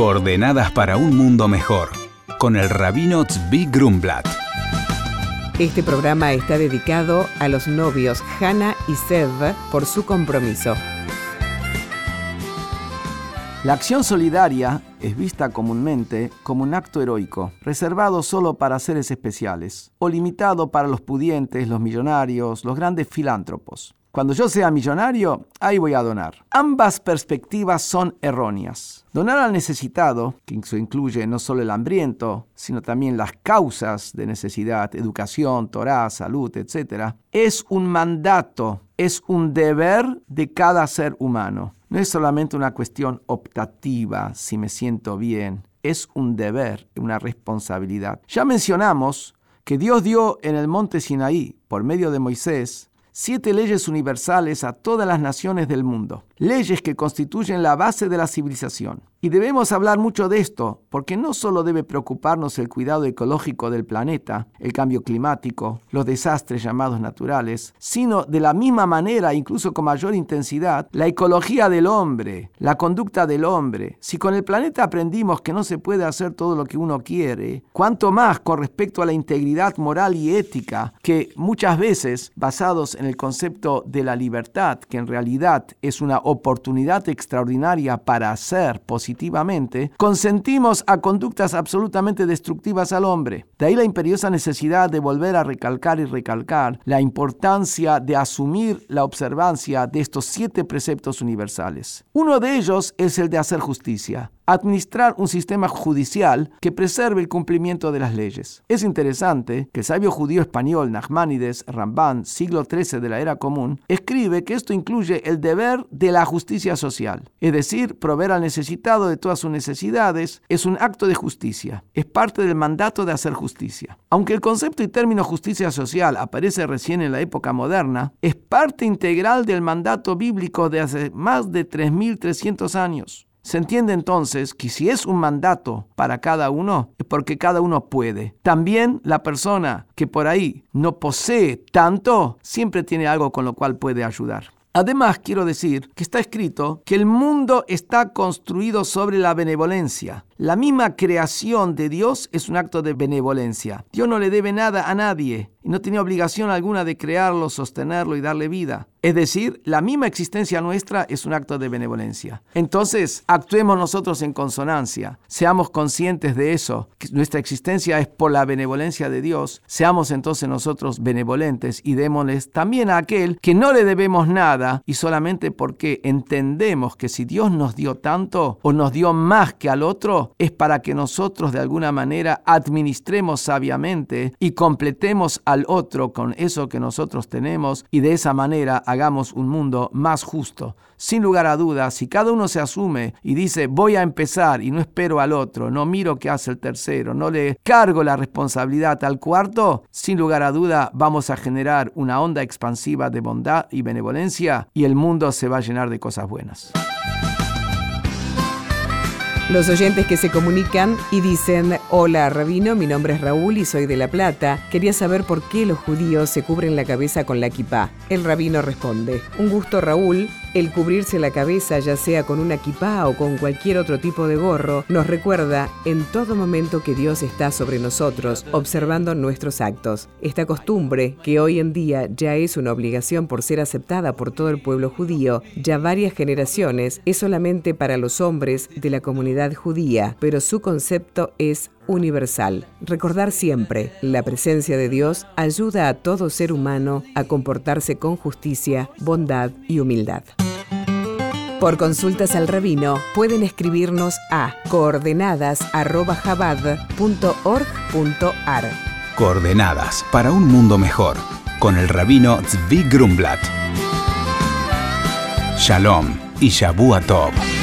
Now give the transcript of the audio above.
Coordenadas para un mundo mejor, con el rabino Tzvi Grumblat. Este programa está dedicado a los novios Hannah y Sev por su compromiso. La acción solidaria es vista comúnmente como un acto heroico, reservado solo para seres especiales, o limitado para los pudientes, los millonarios, los grandes filántropos. Cuando yo sea millonario, ahí voy a donar. Ambas perspectivas son erróneas. Donar al necesitado, que eso incluye no solo el hambriento, sino también las causas de necesidad, educación, Torah, salud, etc., es un mandato, es un deber de cada ser humano. No es solamente una cuestión optativa, si me siento bien, es un deber, una responsabilidad. Ya mencionamos que Dios dio en el monte Sinaí, por medio de Moisés, siete leyes universales a todas las naciones del mundo, leyes que constituyen la base de la civilización. Y debemos hablar mucho de esto, porque no solo debe preocuparnos el cuidado ecológico del planeta, el cambio climático, los desastres llamados naturales, sino de la misma manera, incluso con mayor intensidad, la ecología del hombre, la conducta del hombre. Si con el planeta aprendimos que no se puede hacer todo lo que uno quiere, cuanto más con respecto a la integridad moral y ética, que muchas veces, basados en el concepto de la libertad, que en realidad es una oportunidad extraordinaria para hacer positivamente, consentimos a conductas absolutamente destructivas al hombre. De ahí la imperiosa necesidad de volver a recalcar y recalcar la importancia de asumir la observancia de estos siete preceptos universales. Uno de ellos es el de hacer justicia administrar un sistema judicial que preserve el cumplimiento de las leyes. Es interesante que el sabio judío español Nachmanides Ramban, siglo XIII de la era común, escribe que esto incluye el deber de la justicia social, es decir, proveer al necesitado de todas sus necesidades es un acto de justicia, es parte del mandato de hacer justicia. Aunque el concepto y término justicia social aparece recién en la época moderna, es parte integral del mandato bíblico de hace más de 3.300 años. Se entiende entonces que si es un mandato para cada uno, es porque cada uno puede. También la persona que por ahí no posee tanto, siempre tiene algo con lo cual puede ayudar. Además, quiero decir que está escrito que el mundo está construido sobre la benevolencia. La misma creación de Dios es un acto de benevolencia. Dios no le debe nada a nadie no tiene obligación alguna de crearlo, sostenerlo y darle vida. Es decir, la misma existencia nuestra es un acto de benevolencia. Entonces, actuemos nosotros en consonancia, seamos conscientes de eso, que nuestra existencia es por la benevolencia de Dios, seamos entonces nosotros benevolentes y démosles también a aquel que no le debemos nada y solamente porque entendemos que si Dios nos dio tanto o nos dio más que al otro, es para que nosotros de alguna manera administremos sabiamente y completemos otro con eso que nosotros tenemos y de esa manera hagamos un mundo más justo. Sin lugar a dudas, si cada uno se asume y dice voy a empezar y no espero al otro, no miro qué hace el tercero, no le cargo la responsabilidad al cuarto, sin lugar a duda vamos a generar una onda expansiva de bondad y benevolencia y el mundo se va a llenar de cosas buenas. Los oyentes que se comunican y dicen, hola Rabino, mi nombre es Raúl y soy de La Plata. Quería saber por qué los judíos se cubren la cabeza con la kipá. El rabino responde, un gusto Raúl, el cubrirse la cabeza, ya sea con una kipá o con cualquier otro tipo de gorro, nos recuerda en todo momento que Dios está sobre nosotros, observando nuestros actos. Esta costumbre, que hoy en día ya es una obligación por ser aceptada por todo el pueblo judío, ya varias generaciones, es solamente para los hombres de la comunidad judía, pero su concepto es universal. Recordar siempre, la presencia de Dios ayuda a todo ser humano a comportarse con justicia, bondad y humildad. Por consultas al rabino pueden escribirnos a coordenadas.jabad.org.ar. Coordenadas para un mundo mejor con el rabino Zvi Grumblat. Shalom y Shabu Tov.